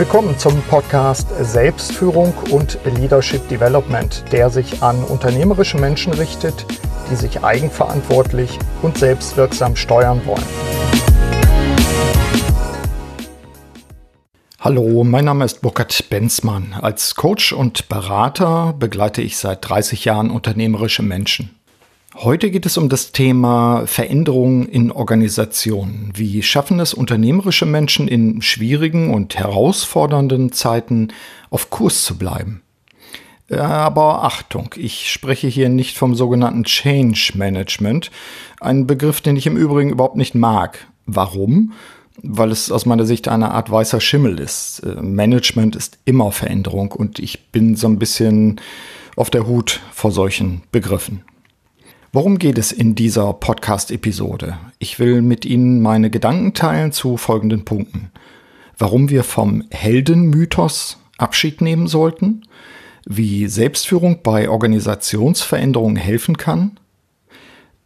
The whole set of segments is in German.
Willkommen zum Podcast Selbstführung und Leadership Development, der sich an unternehmerische Menschen richtet, die sich eigenverantwortlich und selbstwirksam steuern wollen. Hallo, mein Name ist Burkhard Benzmann. Als Coach und Berater begleite ich seit 30 Jahren unternehmerische Menschen. Heute geht es um das Thema Veränderungen in Organisationen. Wie schaffen es unternehmerische Menschen in schwierigen und herausfordernden Zeiten auf Kurs zu bleiben? Aber Achtung, ich spreche hier nicht vom sogenannten Change Management, ein Begriff, den ich im Übrigen überhaupt nicht mag. Warum? Weil es aus meiner Sicht eine Art weißer Schimmel ist. Management ist immer Veränderung und ich bin so ein bisschen auf der Hut vor solchen Begriffen. Worum geht es in dieser Podcast-Episode? Ich will mit Ihnen meine Gedanken teilen zu folgenden Punkten. Warum wir vom Heldenmythos Abschied nehmen sollten, wie Selbstführung bei Organisationsveränderungen helfen kann,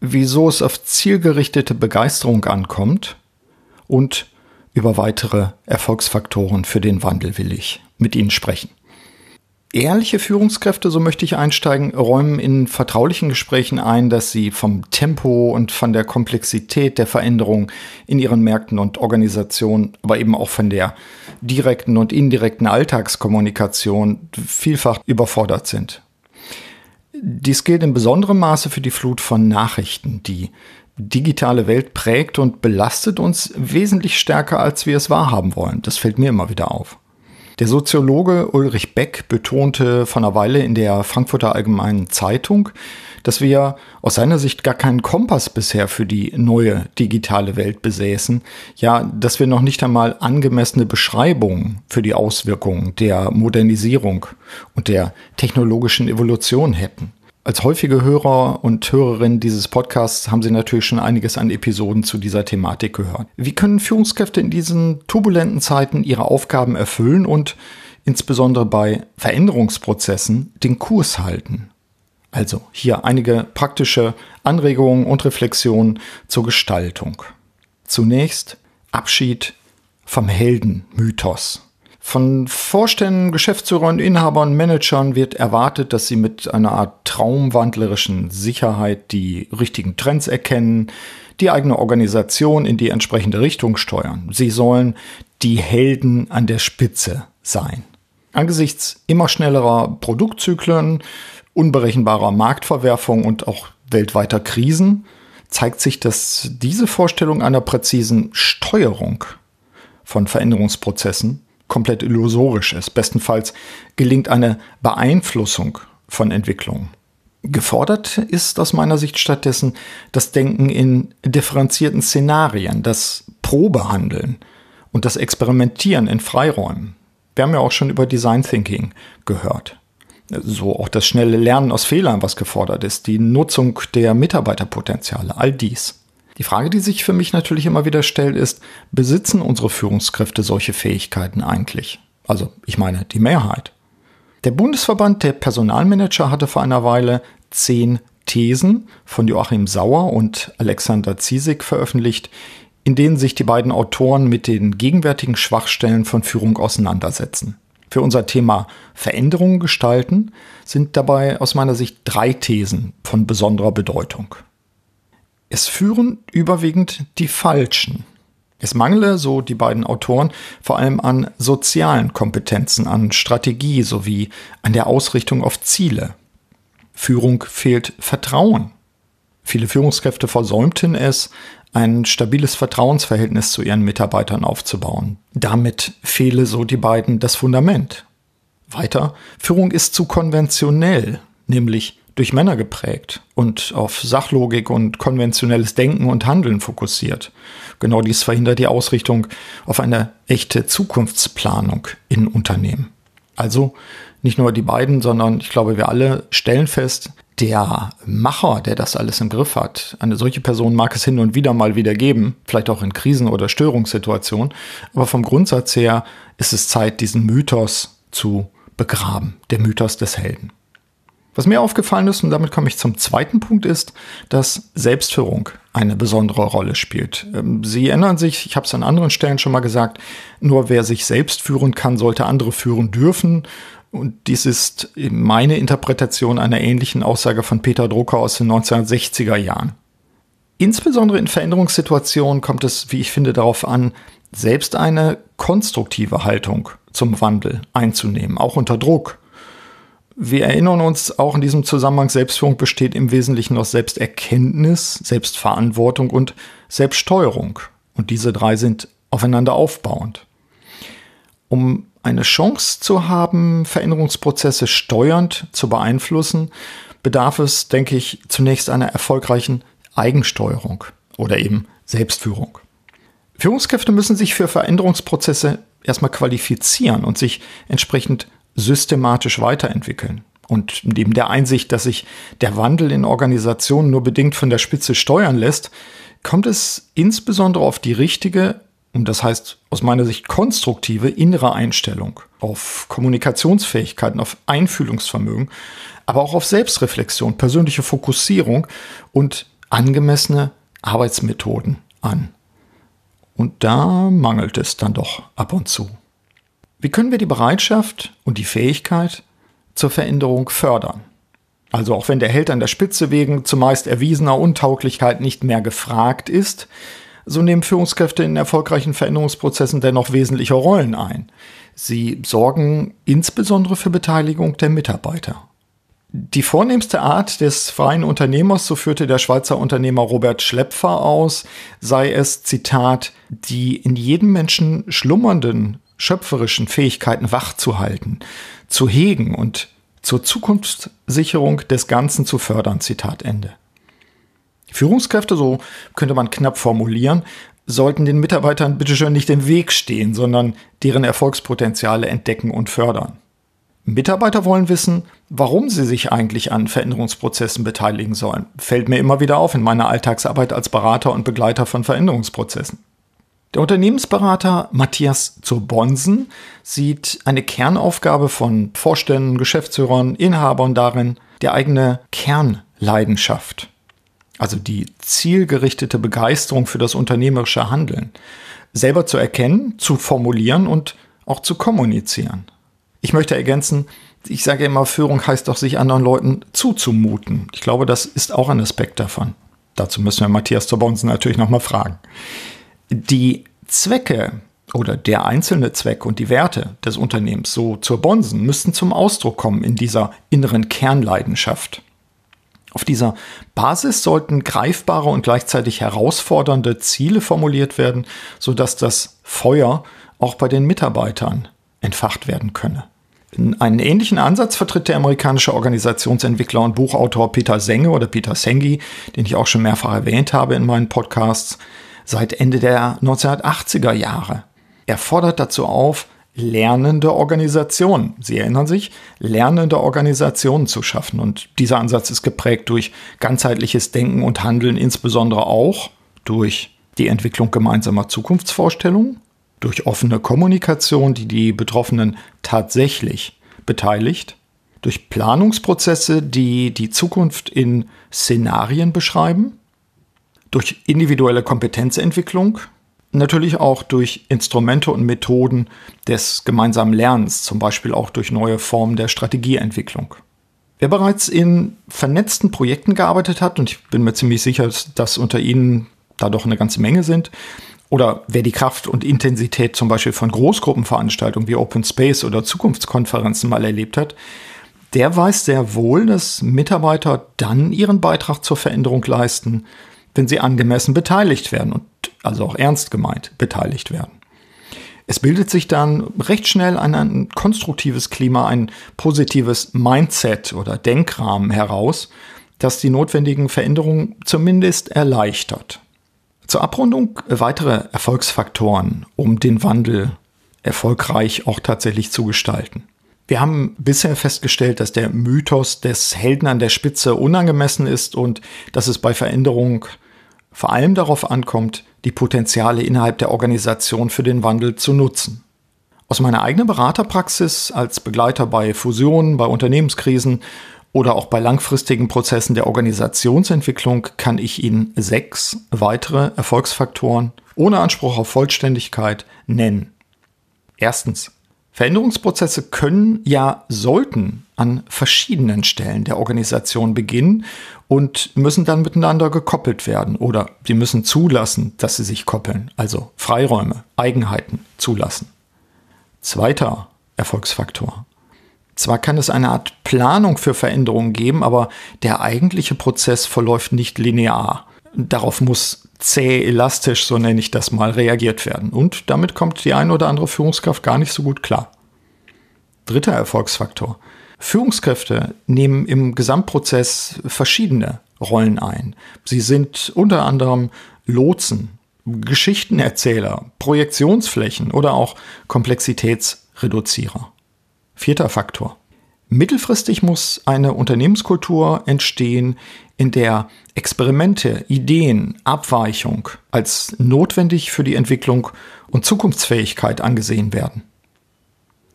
wieso es auf zielgerichtete Begeisterung ankommt und über weitere Erfolgsfaktoren für den Wandel will ich mit Ihnen sprechen. Ehrliche Führungskräfte, so möchte ich einsteigen, räumen in vertraulichen Gesprächen ein, dass sie vom Tempo und von der Komplexität der Veränderung in ihren Märkten und Organisationen, aber eben auch von der direkten und indirekten Alltagskommunikation vielfach überfordert sind. Dies gilt in besonderem Maße für die Flut von Nachrichten. Die digitale Welt prägt und belastet uns wesentlich stärker, als wir es wahrhaben wollen. Das fällt mir immer wieder auf. Der Soziologe Ulrich Beck betonte vor einer Weile in der Frankfurter Allgemeinen Zeitung, dass wir aus seiner Sicht gar keinen Kompass bisher für die neue digitale Welt besäßen, ja, dass wir noch nicht einmal angemessene Beschreibungen für die Auswirkungen der Modernisierung und der technologischen Evolution hätten. Als häufige Hörer und Hörerinnen dieses Podcasts haben Sie natürlich schon einiges an Episoden zu dieser Thematik gehört. Wie können Führungskräfte in diesen turbulenten Zeiten ihre Aufgaben erfüllen und insbesondere bei Veränderungsprozessen den Kurs halten? Also hier einige praktische Anregungen und Reflexionen zur Gestaltung. Zunächst Abschied vom Heldenmythos. Von Vorständen, Geschäftsführern, Inhabern, Managern wird erwartet, dass sie mit einer Art traumwandlerischen Sicherheit die richtigen Trends erkennen, die eigene Organisation in die entsprechende Richtung steuern. Sie sollen die Helden an der Spitze sein. Angesichts immer schnellerer Produktzyklen, unberechenbarer Marktverwerfung und auch weltweiter Krisen zeigt sich, dass diese Vorstellung einer präzisen Steuerung von Veränderungsprozessen komplett illusorisch ist. Bestenfalls gelingt eine Beeinflussung von Entwicklungen. Gefordert ist aus meiner Sicht stattdessen das Denken in differenzierten Szenarien, das Probehandeln und das Experimentieren in Freiräumen. Wir haben ja auch schon über Design Thinking gehört. So auch das schnelle Lernen aus Fehlern, was gefordert ist, die Nutzung der Mitarbeiterpotenziale, all dies. Die Frage, die sich für mich natürlich immer wieder stellt, ist, besitzen unsere Führungskräfte solche Fähigkeiten eigentlich? Also ich meine die Mehrheit. Der Bundesverband der Personalmanager hatte vor einer Weile zehn Thesen von Joachim Sauer und Alexander Ziesig veröffentlicht, in denen sich die beiden Autoren mit den gegenwärtigen Schwachstellen von Führung auseinandersetzen. Für unser Thema Veränderungen gestalten sind dabei aus meiner Sicht drei Thesen von besonderer Bedeutung. Es führen überwiegend die Falschen. Es mangele, so die beiden Autoren, vor allem an sozialen Kompetenzen, an Strategie sowie an der Ausrichtung auf Ziele. Führung fehlt Vertrauen. Viele Führungskräfte versäumten es, ein stabiles Vertrauensverhältnis zu ihren Mitarbeitern aufzubauen. Damit fehle, so die beiden, das Fundament. Weiter, Führung ist zu konventionell, nämlich durch Männer geprägt und auf Sachlogik und konventionelles Denken und Handeln fokussiert. Genau dies verhindert die Ausrichtung auf eine echte Zukunftsplanung in Unternehmen. Also nicht nur die beiden, sondern ich glaube, wir alle stellen fest, der Macher, der das alles im Griff hat, eine solche Person mag es hin und wieder mal wieder geben, vielleicht auch in Krisen- oder Störungssituationen, aber vom Grundsatz her ist es Zeit, diesen Mythos zu begraben, der Mythos des Helden. Was mir aufgefallen ist, und damit komme ich zum zweiten Punkt, ist, dass Selbstführung eine besondere Rolle spielt. Ähm, Sie erinnern sich, ich habe es an anderen Stellen schon mal gesagt, nur wer sich selbst führen kann, sollte andere führen dürfen. Und dies ist meine Interpretation einer ähnlichen Aussage von Peter Drucker aus den 1960er Jahren. Insbesondere in Veränderungssituationen kommt es, wie ich finde, darauf an, selbst eine konstruktive Haltung zum Wandel einzunehmen, auch unter Druck. Wir erinnern uns auch in diesem Zusammenhang, Selbstführung besteht im Wesentlichen aus Selbsterkenntnis, Selbstverantwortung und Selbststeuerung. Und diese drei sind aufeinander aufbauend. Um eine Chance zu haben, Veränderungsprozesse steuernd zu beeinflussen, bedarf es, denke ich, zunächst einer erfolgreichen Eigensteuerung oder eben Selbstführung. Führungskräfte müssen sich für Veränderungsprozesse erstmal qualifizieren und sich entsprechend systematisch weiterentwickeln. Und neben der Einsicht, dass sich der Wandel in Organisationen nur bedingt von der Spitze steuern lässt, kommt es insbesondere auf die richtige und das heißt aus meiner Sicht konstruktive innere Einstellung, auf Kommunikationsfähigkeiten, auf Einfühlungsvermögen, aber auch auf Selbstreflexion, persönliche Fokussierung und angemessene Arbeitsmethoden an. Und da mangelt es dann doch ab und zu. Wie können wir die Bereitschaft und die Fähigkeit zur Veränderung fördern? Also auch wenn der Held an der Spitze wegen zumeist erwiesener Untauglichkeit nicht mehr gefragt ist, so nehmen Führungskräfte in erfolgreichen Veränderungsprozessen dennoch wesentliche Rollen ein. Sie sorgen insbesondere für Beteiligung der Mitarbeiter. Die vornehmste Art des freien Unternehmers, so führte der Schweizer Unternehmer Robert Schlepfer aus, sei es, Zitat, die in jedem Menschen schlummernden schöpferischen Fähigkeiten wachzuhalten, zu hegen und zur Zukunftssicherung des Ganzen zu fördern. Zitat Ende. Führungskräfte, so könnte man knapp formulieren, sollten den Mitarbeitern bitteschön nicht im Weg stehen, sondern deren Erfolgspotenziale entdecken und fördern. Mitarbeiter wollen wissen, warum sie sich eigentlich an Veränderungsprozessen beteiligen sollen. Fällt mir immer wieder auf in meiner Alltagsarbeit als Berater und Begleiter von Veränderungsprozessen. Der Unternehmensberater Matthias Zurbonsen sieht eine Kernaufgabe von Vorständen, Geschäftsführern, Inhabern darin, die eigene Kernleidenschaft, also die zielgerichtete Begeisterung für das unternehmerische Handeln, selber zu erkennen, zu formulieren und auch zu kommunizieren. Ich möchte ergänzen, ich sage immer, Führung heißt doch, sich anderen Leuten zuzumuten. Ich glaube, das ist auch ein Aspekt davon. Dazu müssen wir Matthias Zurbonsen natürlich nochmal fragen. Die Zwecke oder der einzelne Zweck und die Werte des Unternehmens, so zur Bonsen, müssten zum Ausdruck kommen in dieser inneren Kernleidenschaft. Auf dieser Basis sollten greifbare und gleichzeitig herausfordernde Ziele formuliert werden, sodass das Feuer auch bei den Mitarbeitern entfacht werden könne. Einen ähnlichen Ansatz vertritt der amerikanische Organisationsentwickler und Buchautor Peter Senge oder Peter Sengi, den ich auch schon mehrfach erwähnt habe in meinen Podcasts seit Ende der 1980er Jahre. Er fordert dazu auf, lernende Organisationen, Sie erinnern sich, lernende Organisationen zu schaffen. Und dieser Ansatz ist geprägt durch ganzheitliches Denken und Handeln, insbesondere auch durch die Entwicklung gemeinsamer Zukunftsvorstellungen, durch offene Kommunikation, die die Betroffenen tatsächlich beteiligt, durch Planungsprozesse, die die Zukunft in Szenarien beschreiben durch individuelle Kompetenzentwicklung, natürlich auch durch Instrumente und Methoden des gemeinsamen Lernens, zum Beispiel auch durch neue Formen der Strategieentwicklung. Wer bereits in vernetzten Projekten gearbeitet hat, und ich bin mir ziemlich sicher, dass unter Ihnen da doch eine ganze Menge sind, oder wer die Kraft und Intensität zum Beispiel von Großgruppenveranstaltungen wie Open Space oder Zukunftskonferenzen mal erlebt hat, der weiß sehr wohl, dass Mitarbeiter dann ihren Beitrag zur Veränderung leisten, wenn sie angemessen beteiligt werden und also auch ernst gemeint beteiligt werden. Es bildet sich dann recht schnell ein, ein konstruktives Klima, ein positives Mindset oder Denkrahmen heraus, das die notwendigen Veränderungen zumindest erleichtert. Zur Abrundung weitere Erfolgsfaktoren, um den Wandel erfolgreich auch tatsächlich zu gestalten. Wir haben bisher festgestellt, dass der Mythos des Helden an der Spitze unangemessen ist und dass es bei Veränderung vor allem darauf ankommt, die Potenziale innerhalb der Organisation für den Wandel zu nutzen. Aus meiner eigenen Beraterpraxis als Begleiter bei Fusionen, bei Unternehmenskrisen oder auch bei langfristigen Prozessen der Organisationsentwicklung kann ich Ihnen sechs weitere Erfolgsfaktoren ohne Anspruch auf Vollständigkeit nennen. Erstens. Veränderungsprozesse können, ja sollten an verschiedenen Stellen der Organisation beginnen und müssen dann miteinander gekoppelt werden oder sie müssen zulassen, dass sie sich koppeln, also Freiräume, Eigenheiten zulassen. Zweiter Erfolgsfaktor. Zwar kann es eine Art Planung für Veränderungen geben, aber der eigentliche Prozess verläuft nicht linear. Darauf muss zäh elastisch, so nenne ich das mal, reagiert werden. Und damit kommt die eine oder andere Führungskraft gar nicht so gut klar. Dritter Erfolgsfaktor. Führungskräfte nehmen im Gesamtprozess verschiedene Rollen ein. Sie sind unter anderem Lotsen, Geschichtenerzähler, Projektionsflächen oder auch Komplexitätsreduzierer. Vierter Faktor. Mittelfristig muss eine Unternehmenskultur entstehen, in der Experimente, Ideen, Abweichung als notwendig für die Entwicklung und Zukunftsfähigkeit angesehen werden.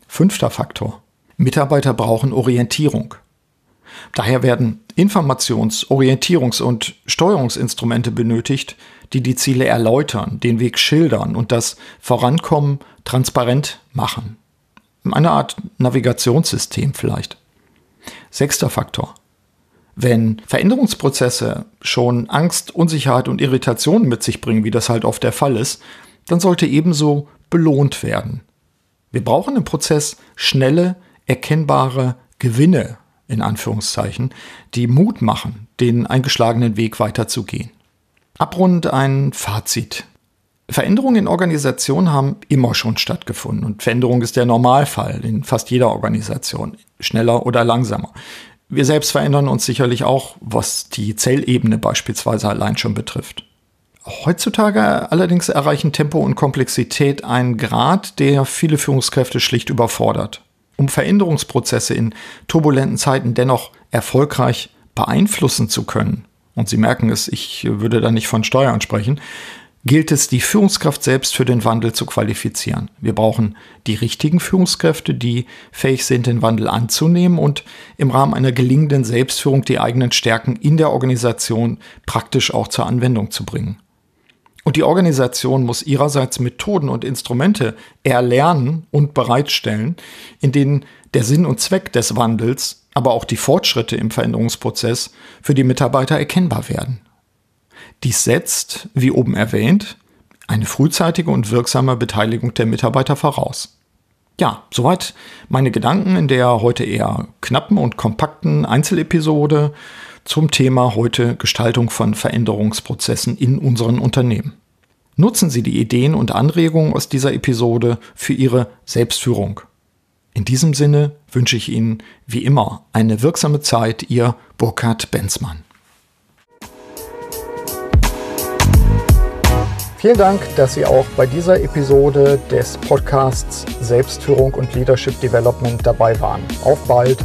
Fünfter Faktor. Mitarbeiter brauchen Orientierung. Daher werden Informations-, Orientierungs- und Steuerungsinstrumente benötigt, die die Ziele erläutern, den Weg schildern und das Vorankommen transparent machen. Eine Art Navigationssystem vielleicht. Sechster Faktor. Wenn Veränderungsprozesse schon Angst, Unsicherheit und Irritation mit sich bringen, wie das halt oft der Fall ist, dann sollte ebenso belohnt werden. Wir brauchen im Prozess schnelle, erkennbare Gewinne, in Anführungszeichen, die Mut machen, den eingeschlagenen Weg weiterzugehen. Abrund ein Fazit. Veränderungen in Organisationen haben immer schon stattgefunden und Veränderung ist der Normalfall in fast jeder Organisation, schneller oder langsamer. Wir selbst verändern uns sicherlich auch, was die Zellebene beispielsweise allein schon betrifft. Heutzutage allerdings erreichen Tempo und Komplexität einen Grad, der viele Führungskräfte schlicht überfordert. Um Veränderungsprozesse in turbulenten Zeiten dennoch erfolgreich beeinflussen zu können, und Sie merken es, ich würde da nicht von Steuern sprechen, gilt es, die Führungskraft selbst für den Wandel zu qualifizieren. Wir brauchen die richtigen Führungskräfte, die fähig sind, den Wandel anzunehmen und im Rahmen einer gelingenden Selbstführung die eigenen Stärken in der Organisation praktisch auch zur Anwendung zu bringen. Und die Organisation muss ihrerseits Methoden und Instrumente erlernen und bereitstellen, in denen der Sinn und Zweck des Wandels, aber auch die Fortschritte im Veränderungsprozess für die Mitarbeiter erkennbar werden. Dies setzt, wie oben erwähnt, eine frühzeitige und wirksame Beteiligung der Mitarbeiter voraus. Ja, soweit meine Gedanken in der heute eher knappen und kompakten Einzelepisode zum Thema heute Gestaltung von Veränderungsprozessen in unseren Unternehmen. Nutzen Sie die Ideen und Anregungen aus dieser Episode für Ihre Selbstführung. In diesem Sinne wünsche ich Ihnen wie immer eine wirksame Zeit, Ihr Burkhard Benzmann. Vielen Dank, dass Sie auch bei dieser Episode des Podcasts Selbstführung und Leadership Development dabei waren. Auf bald!